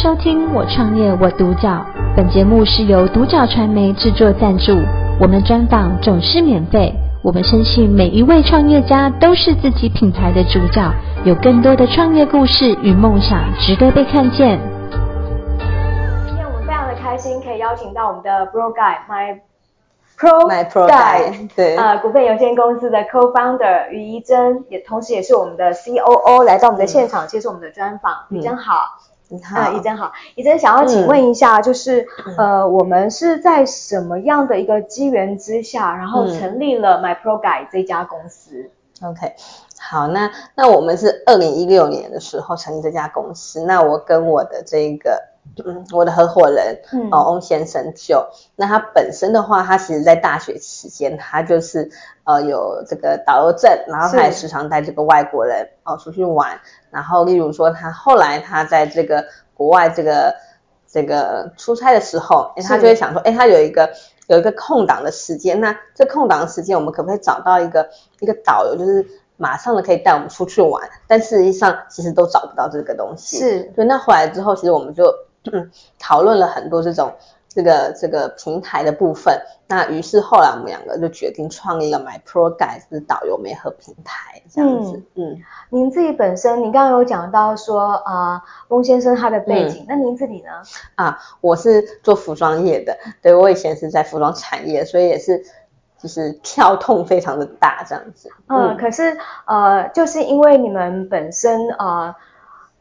收听我创业我独角，本节目是由独角传媒制作赞助，我们专访总是免费。我们相信每一位创业家都是自己品牌的主角，有更多的创业故事与梦想值得被看见。今天我们非常的开心，可以邀请到我们的 Pro Guide My Pro My Pro Guide 对，呃，股份有限公司的 Co-founder 于怡珍，也同时也是我们的 COO 来到我们的现场接受我们的专访。怡臻好。你好，呃，怡臻好，怡臻想要请问一下，就是、嗯、呃，我们是在什么样的一个机缘之下，然后成立了 My Pro Guide 这家公司、嗯、？OK，好，那那我们是二零一六年的时候成立这家公司，那我跟我的这个。嗯，我的合伙人，嗯，哦，翁先生就，那他本身的话，他其实在大学期间，他就是呃有这个导游证，然后他也时常带这个外国人哦出去玩，然后例如说他后来他在这个国外这个这个出差的时候，诶他就会想说，哎他有一个有一个空档的时间，那这空档的时间我们可不可以找到一个一个导游，就是马上的可以带我们出去玩，但事实上其实都找不到这个东西，是，对，那回来之后，其实我们就。嗯，讨论了很多这种这个这个平台的部分，那于是后来我们两个就决定创立了 My Pro Guide 是导游媒合平台这样子。嗯，嗯您自己本身，您刚刚有讲到说啊、呃，翁先生他的背景、嗯，那您自己呢？啊，我是做服装业的，对，我以前是在服装产业，所以也是就是跳痛非常的大这样子。嗯，嗯可是呃，就是因为你们本身呃。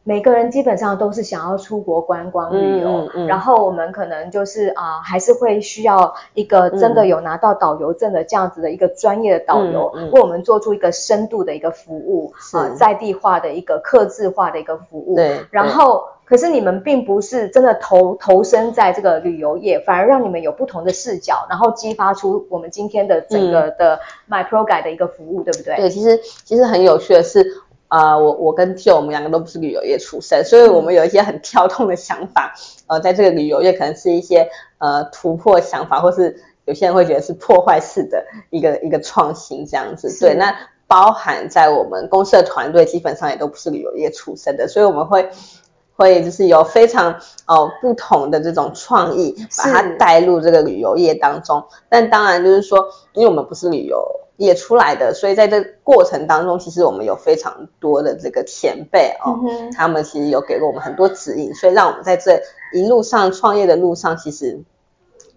每个人基本上都是想要出国观光旅游，嗯嗯、然后我们可能就是啊、呃，还是会需要一个真的有拿到导游证的这样子的一个专业的导游，为我们做出一个深度的一个服务啊、呃，在地化的一个客制化的一个服务。对。然后，可是你们并不是真的投投身在这个旅游业，反而让你们有不同的视角，然后激发出我们今天的整个的 My Pro Guide 的一个服务，对不对？对，其实其实很有趣的是。啊、呃，我我跟 Joe 我们两个都不是旅游业出身，所以我们有一些很跳动的想法。呃，在这个旅游业可能是一些呃突破想法，或是有些人会觉得是破坏式的一个一个创新这样子。对，那包含在我们公司的团队基本上也都不是旅游业出身的，所以我们会会就是有非常哦、呃、不同的这种创意，把它带入这个旅游业当中。但当然就是说，因为我们不是旅游。也出来的，所以在这个过程当中，其实我们有非常多的这个前辈哦、嗯，他们其实有给了我们很多指引，所以让我们在这一路上创业的路上，其实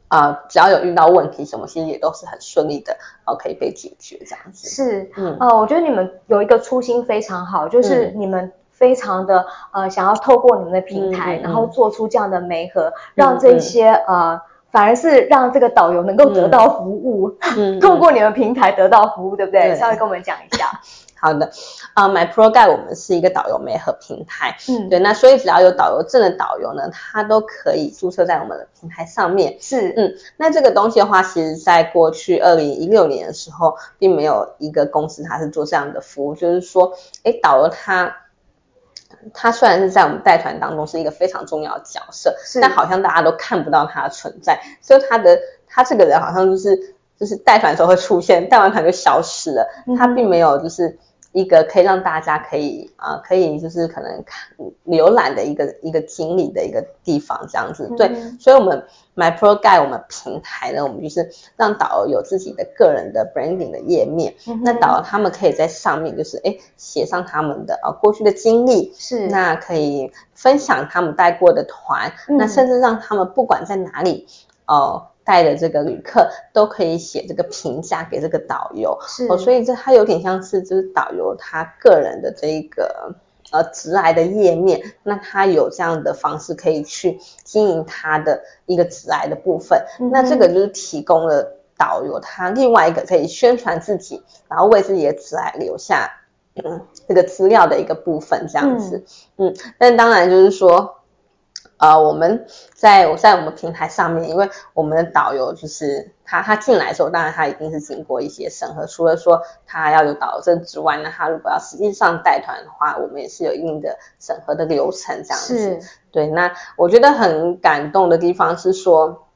啊、呃，只要有遇到问题什么，其实也都是很顺利的哦，可以被解决这样子。是，嗯，哦、呃，我觉得你们有一个初心非常好，就是你们非常的、嗯、呃，想要透过你们的平台，嗯、然后做出这样的媒合、嗯，让这些呃。反而是让这个导游能够得到服务，嗯嗯、透过你们平台得到服务，对不对？对，稍微跟我们讲一下。好的，啊、uh,，My Pro Guide 我们是一个导游媒合平台，嗯，对，那所以只要有导游证的导游呢，他都可以注册在我们的平台上面。是，嗯，那这个东西的话，其实在过去二零一六年的时候，并没有一个公司它是做这样的服务，就是说，哎，导游他。他虽然是在我们带团当中是一个非常重要的角色，但好像大家都看不到他的存在。所以他的他这个人好像就是就是带团的时候会出现，带完团就消失了。他并没有就是一个可以让大家可以啊、呃、可以就是可能看浏览的一个一个经历的一个地方这样子。对，所以我们。My Pro Guide 我们平台呢，我们就是让导游有自己的个人的 branding 的页面，嗯、那导游他们可以在上面就是诶写上他们的呃过去的经历，是那可以分享他们带过的团，嗯、那甚至让他们不管在哪里呃带的这个旅客都可以写这个评价给这个导游，是哦，所以这它有点像是就是导游他个人的这一个。呃，直来的页面，那他有这样的方式可以去经营他的一个直来的部分，嗯，那这个就是提供了导游他另外一个可以宣传自己，然后为自己的直来留下嗯这个资料的一个部分，这样子，嗯，嗯，但当然就是说。呃，我们在我在我们平台上面，因为我们的导游就是他，他进来的时候，当然他一定是经过一些审核，除了说他要有导游证之外，那他如果要实际上带团的话，我们也是有一定的审核的流程这样子。是。对，那我觉得很感动的地方是说，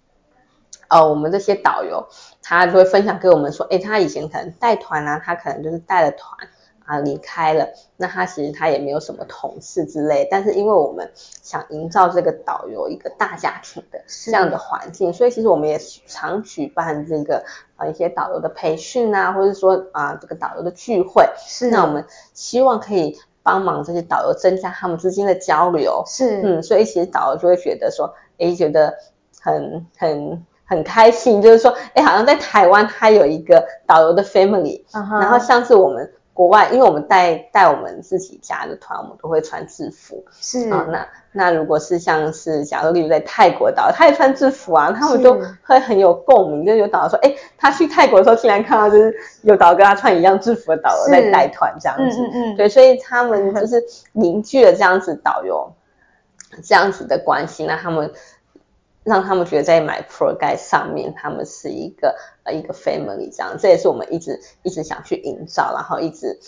呃，我们这些导游他就会分享给我们说，诶，他以前可能带团啊，他可能就是带了团。啊离开了，那他其实他也没有什么同事之类，但是因为我们想营造这个导游一个大家庭的这样的环境，所以其实我们也常举办这个啊一些导游的培训啊，或者说啊这个导游的聚会，是那我们希望可以帮忙这些导游增加他们之间的交流，是嗯，所以其实导游就会觉得说，诶，觉得很很。很开心，就是说，哎，好像在台湾，他有一个导游的 family，、uh -huh. 然后上次我们国外，因为我们带带我们自己家的团，我们都会穿制服，是。啊，那那如果是像是假如例如在泰国导游，他也穿制服啊，他们就会很有共鸣，就有导游说，哎，他去泰国的时候，竟然看到就是有导游跟他穿一样制服的导游在带团这样子，嗯嗯，对，所以他们就是凝聚了这样子导游这样子的关系，那他们。让他们觉得在 MyProGuide 上面，他们是一个呃一个 family 这样，这也是我们一直一直想去营造，然后一直。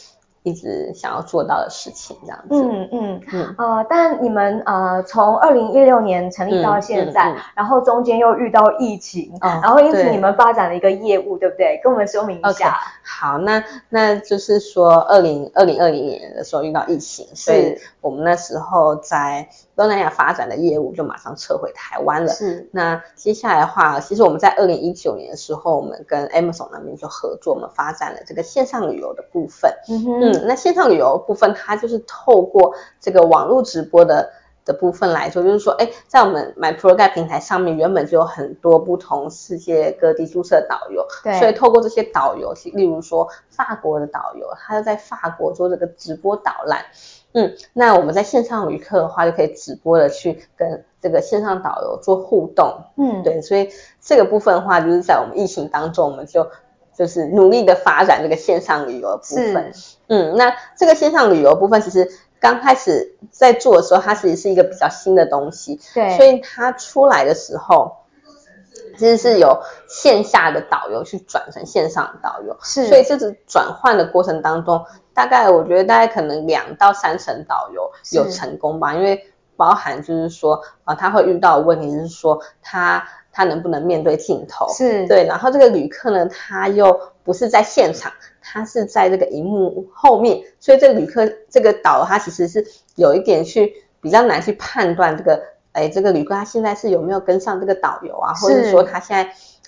一直想要做到的事情，这样子。嗯嗯嗯。呃，但你们呃从二零一六年成立到现在，嗯嗯嗯、然后中间又遇到疫情，哦、然后因此你们发展了一个业务，对不对？跟我们说明一下。Okay, 好，那那就是说二零二零二零年的时候遇到疫情，所以我们那时候在东南亚发展的业务就马上撤回台湾了。是。那接下来的话，其实我们在二零一九年的时候，我们跟 Amazon 那边就合作，我们发展了这个线上旅游的部分。嗯哼。嗯那线上旅游部分，它就是透过这个网络直播的的部分来说，就是说，哎，在我们 MyProGuide 平台上面，原本就有很多不同世界各地注册的导游，对，所以透过这些导游，例如说法国的导游，他就在法国做这个直播导览，嗯，那我们在线上旅客的话，就可以直播的去跟这个线上导游做互动，嗯，对，所以这个部分的话，就是在我们疫情当中，我们就。就是努力的发展这个线上旅游的部分，嗯，那这个线上旅游部分其实刚开始在做的时候，它其实是一个比较新的东西，对，所以它出来的时候，其实是由线下的导游去转成线上的导游，是，所以这次转换的过程当中，大概我觉得大概可能两到三成导游有成功吧，因为包含就是说啊，他会遇到的问题是说他。他能不能面对镜头？是对，然后这个旅客呢，他又不是在现场，他是在这个荧幕后面，所以这个旅客这个导游他其实是有一点去比较难去判断这个，哎，这个旅客他现在是有没有跟上这个导游啊，或者是说他现在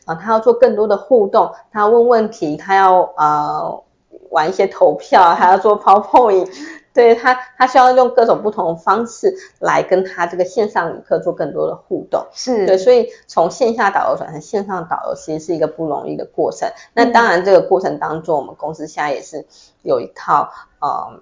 啊、呃，他要做更多的互动，他要问问题，他要呃玩一些投票，还要做 PowerPoint。对他，他需要用各种不同的方式来跟他这个线上旅客做更多的互动。是对，所以从线下导游转成线上导游，其实是一个不容易的过程。那当然，这个过程当中，我们公司现在也是有一套呃，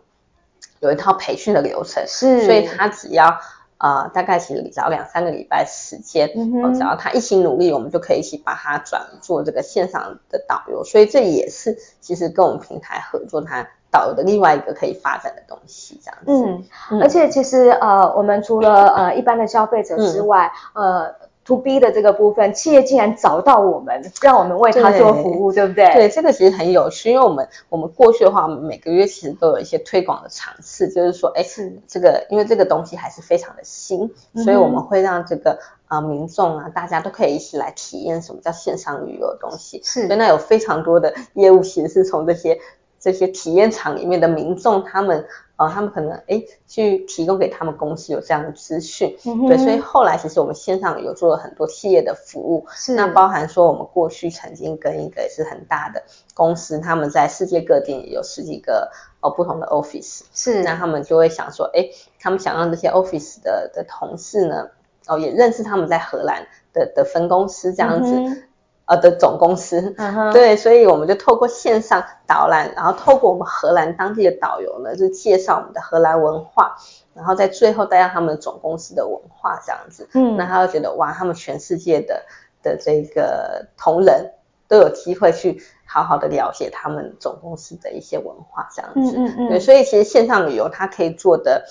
有一套培训的流程。是，所以他只要呃，大概其实只要两三个礼拜时间，嗯，只要他一起努力，我们就可以一起把他转做这个线上的导游。所以这也是其实跟我们平台合作他。导游的另外一个可以发展的东西，这样子。嗯，嗯，而且其实呃，我们除了呃一般的消费者之外，嗯、呃，to B 的这个部分，企业竟然找到我们，让我们为他做服务，对，对不对？对，这个其实很有趣，因为我们我们过去的话，我们每个月其实都有一些推广的尝试，就是说，哎，是这个，因为这个东西还是非常的新，嗯、所以我们会让这个啊、呃、民众啊，大家都可以一起来体验什么叫线上旅游的东西。是，所以那有非常多的业务其实是从这些。这些体验场里面的民众，他们呃，他们可能诶去提供给他们公司有这样的资讯，嗯，对，所以后来其实我们线上有做了很多企业的服务，是。那包含说我们过去曾经跟一个也是很大的公司，他们在世界各地也有十几个呃不同的 office，是。那他们就会想说，哎，他们想让这些 office 的的同事呢，哦也认识他们在荷兰的的分公司这样子。嗯呃的总公司，uh. 对，所以我们就透过线上导览，然后透过我们荷兰当地的导游呢，就介绍我们的荷兰文化，然后在最后带上他们总公司的文化这样子，嗯，那他就觉得哇，他们全世界的的这个同仁都有机会去好好的了解他们总公司的一些文化这样子，嗯嗯嗯，对，所以其实线上旅游它可以做的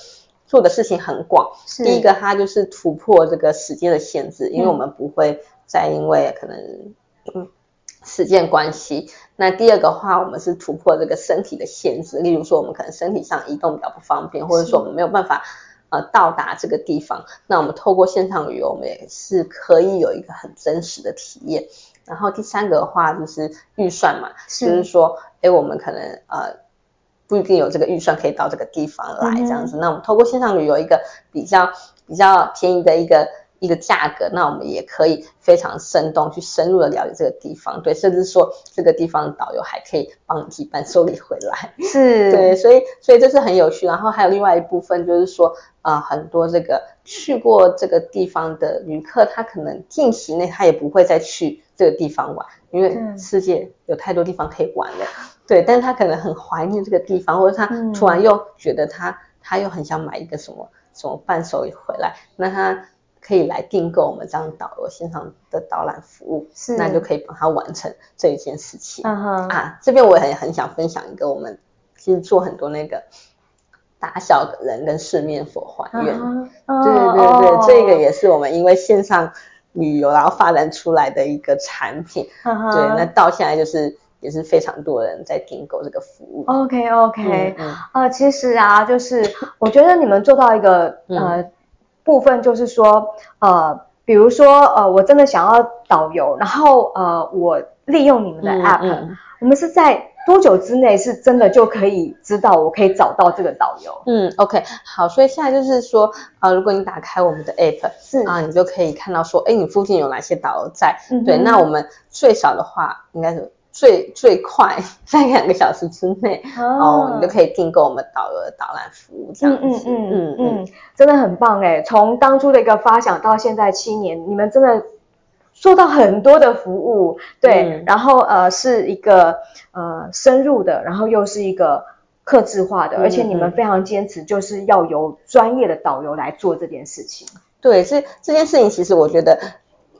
做的事情很广，第一个它就是突破这个时间的限制，因为我们不会再因为可能。嗯，时间关系。那第二个话，我们是突破这个身体的限制，例如说，我们可能身体上移动比较不方便，或者说我们没有办法呃到达这个地方。那我们透过线上旅游，我们也是可以有一个很真实的体验。然后第三个的话就是预算嘛，是就是说，哎，我们可能呃不一定有这个预算可以到这个地方来这样子。嗯、那我们透过线上旅游一个比较比较便宜的一个一个价格，那我们也可以非常生动去深入的了解这个地方，对，甚至说这个地方的导游还可以帮你寄伴手礼回来，是，对，所以所以这是很有趣。然后还有另外一部分就是说，啊、呃，很多这个去过这个地方的旅客，他可能近期内他也不会再去这个地方玩，因为世界有太多地方可以玩了，对，但是他可能很怀念这个地方，或者他突然又觉得他、嗯、他又很想买一个什么什么伴手礼回来，那他。可以来订购我们这样导游线上的导览服务，是，那就可以帮他完成这一件事情。嗯哼，啊，这边我也很很想分享一个，我们其实做很多那个打小人跟四面佛还愿，嗯嗯、对对对、哦，这个也是我们因为线上旅游然后发展出来的一个产品。嗯、对，那到现在就是也是非常多人在订购这个服务。OK OK，嗯，嗯呃，其实啊，就是我觉得你们做到一个、嗯、呃。部分就是说，呃，比如说，呃，我真的想要导游，然后呃，我利用你们的 app，嗯嗯，我们是在多久之内是真的就可以知道我可以找到这个导游？嗯，OK，好，所以现在就是说，呃，如果你打开我们的 app，是啊，你就可以看到说，哎，你附近有哪些导游在？嗯，对，那我们最少的话应该是。最最快在两个小时之内哦，哦，你就可以订购我们导游的导览服务这样子。嗯嗯嗯嗯，嗯，真的很棒哎，从当初的一个发想到现在七年，你们真的做到很多的服务，对，嗯、然后呃是一个呃深入的，然后又是一个客制化的，嗯、而且你们非常坚持就是要由专业的导游来做这件事情。对，这这件事情其实我觉得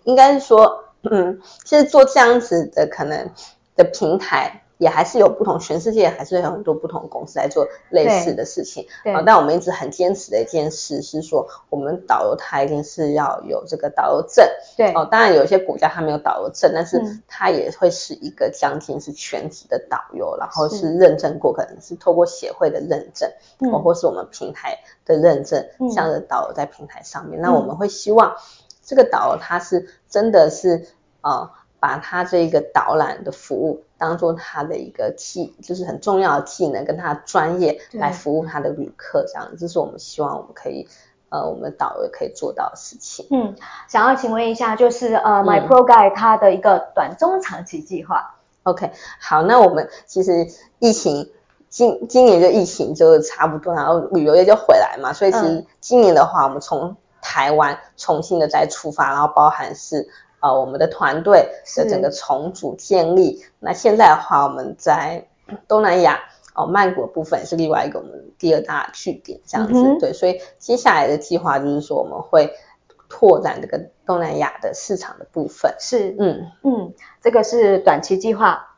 应该是说，嗯，其实做这样子的可能。的平台也还是有不同，全世界还是有很多不同的公司在做类似的事情。对。啊，但我们一直很坚持的一件事是说，我们导游他一定是要有这个导游证。对。哦，当然有一些国家他没有导游证，但是他也会是一个将近是全职的导游，然后是认证过，可能是透过协会的认证，哦，或是我们平台的认证，这样的导游在平台上面。那我们会希望这个导游他是真的是呃。把他这一个导览的服务当做他的一个技，就是很重要的技能，跟他的专业来服务他的旅客，这样，这是我们希望我们可以，呃，我们导游可以做到的事情。嗯，想要请问一下，就是呃、嗯、，My Pro Guide 它的一个短中长期计划。OK，好，那我们其实疫情今今年就疫情就差不多，然后旅游业就回来嘛，所以其实今年的话，我们从台湾重新的再出发，然后包含是。呃，我们的团队的整个重组建立，那现在的话，我们在东南亚哦，曼谷的部分是另外一个我们第二大据点，这样子、嗯、对，所以接下来的计划就是说，我们会拓展这个东南亚的市场的部分，是，嗯。嗯，这个是短期计划。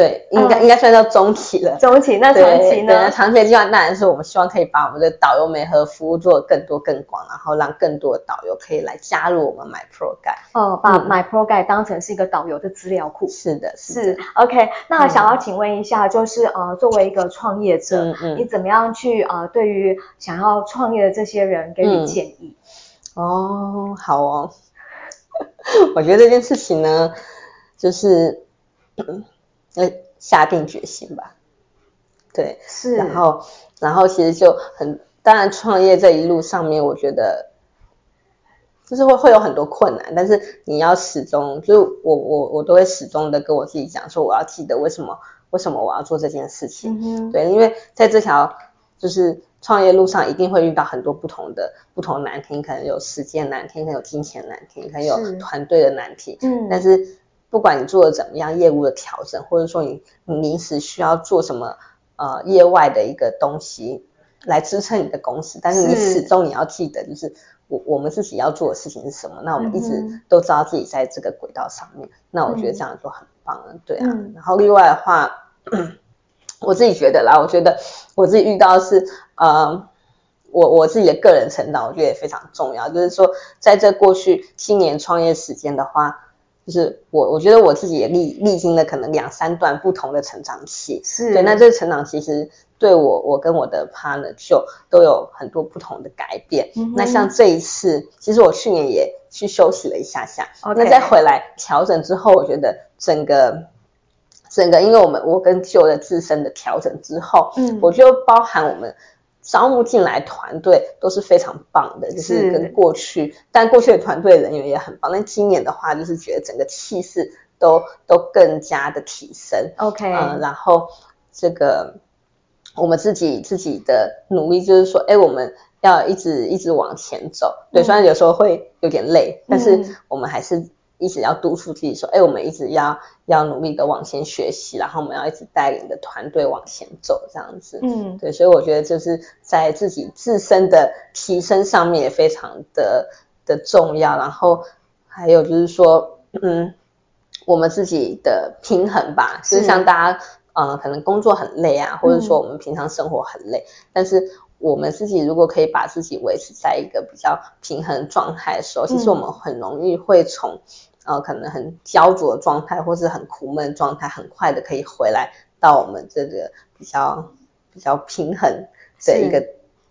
对，应该、嗯、应该算到中期了。中期，那长期呢？对，长期的计划当然是我们希望可以把我们的导游媒和服务做得更多更广，然后让更多的导游可以来加入我们 My Pro Guide。哦，把 My Pro Guide 当成是一个导游的资料库。是的，是 OK，那想要请问一下，就是、嗯、呃，作为一个创业者，嗯嗯，你怎么样去呃，对于想要创业的这些人给予建议？嗯、哦，好哦。我觉得这件事情呢，就是。嗯要下定决心吧，对，是，然后，然后其实就很，当然创业这一路上面，我觉得就是会会有很多困难，但是你要始终，就是我我我都会始终的跟我自己讲说，我要记得为什么为什么我要做这件事情，嗯，对，因为在这条就是创业路上，一定会遇到很多不同的不同难题，可能有时间难题，可能有金钱难题，可能有团队的难题，嗯，但是。不管你做的怎么样，业务的调整，或者说你你临时需要做什么呃业外的一个东西来支撑你的公司，但是你始终你要记得，就是我我们自己要做的事情是什么。那我们一直都知道自己在这个轨道上面，嗯、那我觉得这样就很棒了，对啊。嗯、然后另外的话，我自己觉得啦，我觉得我自己遇到的是呃，我我自己的个人成长，我觉得也非常重要。就是说，在这过去七年创业时间的话。就是我，我觉得我自己也历历经了可能两三段不同的成长期，是对。那这个成长其实对我，我跟我的 partner 就都有很多不同的改变。嗯、那像这一次，其实我去年也去休息了一下下.那再回来调整之后，我觉得整个整个因为我们我跟旧的自身的调整之后，嗯，我就包含我们招募进来团队都是非常棒的，就是。跟过去，但过去的团队人员也很棒，但今年的话就是觉得整个气势都都更加的提升，OK，嗯，然后这个我们自己自己的努力就是说，哎，我们要一直一直往前走，对，虽然有时候会有点累，但是我们还是。一直要督促自己说，哎，我们一直要要努力的往前学习，然后我们要一直带领的团队往前走，这样子。嗯，对，所以我觉得就是在自己自身的提升上面也非常的的重要，然后还有就是说，嗯，我们自己的平衡吧，就是像大家，呃，可能工作很累啊，或者说我们平常生活很累，嗯，但是我们自己如果可以把自己维持在一个比较平衡状态的时候，嗯，其实我们很容易会从。呃，可能很焦灼的状态，或是很苦闷的状态，很快的可以回来到我们这个比较比较平衡的一个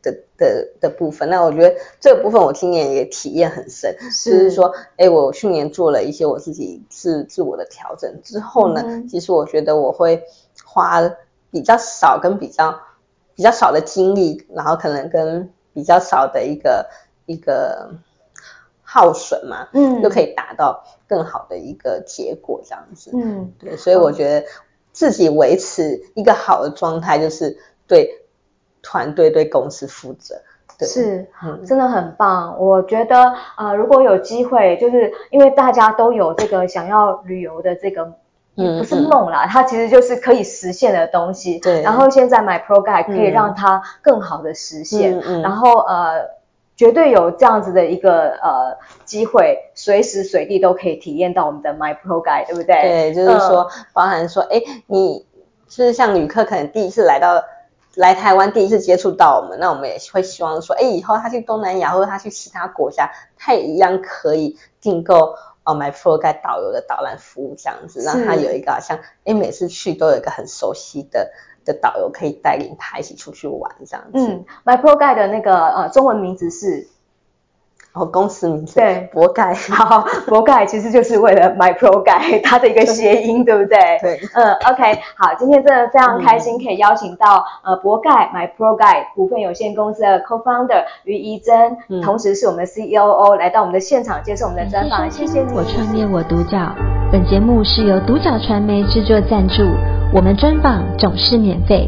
的的的部分。那我觉得这个部分我今年也体验很深，是就是说，哎，我去年做了一些我自己自自我的调整之后呢，嗯，其实我觉得我会花比较少跟比较比较少的精力，然后可能跟比较少的一个一个。耗损嘛，嗯，就可以达到更好的一个结果，这样子，嗯，对，所以我觉得自己维持一个好的状态，就是对团队、对公司负责，对，是，嗯，真的很棒。我觉得，呃，如果有机会，就是因为大家都有这个想要旅游的这个，嗯，不是梦啦，嗯，它其实就是可以实现的东西，对。然后现在 MyProGuide 可以让它更好的实现，嗯嗯，然后呃。绝对有这样子的一个呃机会，随时随地都可以体验到我们的 MyProGuide，对不对？对，就是说，嗯、包含说，哎，你就是像旅客可能第一次来到来台湾，第一次接触到我们，那我们也会希望说，哎，以后他去东南亚或者他去其他国家，他也一样可以订购哦 MyProGuide 导游的导览服务，这样子让他有一个好像，哎，每次去都有一个很熟悉的。的导游可以带领他一起出去玩，这样子。嗯，MyProGuide 的那个呃中文名字是，哦，公司名字对，博盖。好，博盖其实就是为了 MyProGuide 它的一个谐音，对不对？对。嗯，OK，好，今天真的非常开心，可以邀请到、嗯、呃博盖 MyProGuide 股份有限公司的 Co-founder 于怡珍、嗯，同时是我们的 CEO 来到我们的现场接受我们的专访，谢谢你。我创业我独角，本节目是由独角传媒制作赞助。我们专访总是免费，